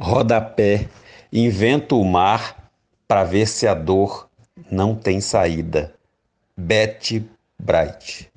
Rodapé, invento o mar para ver se a dor não tem saída. Betty Bright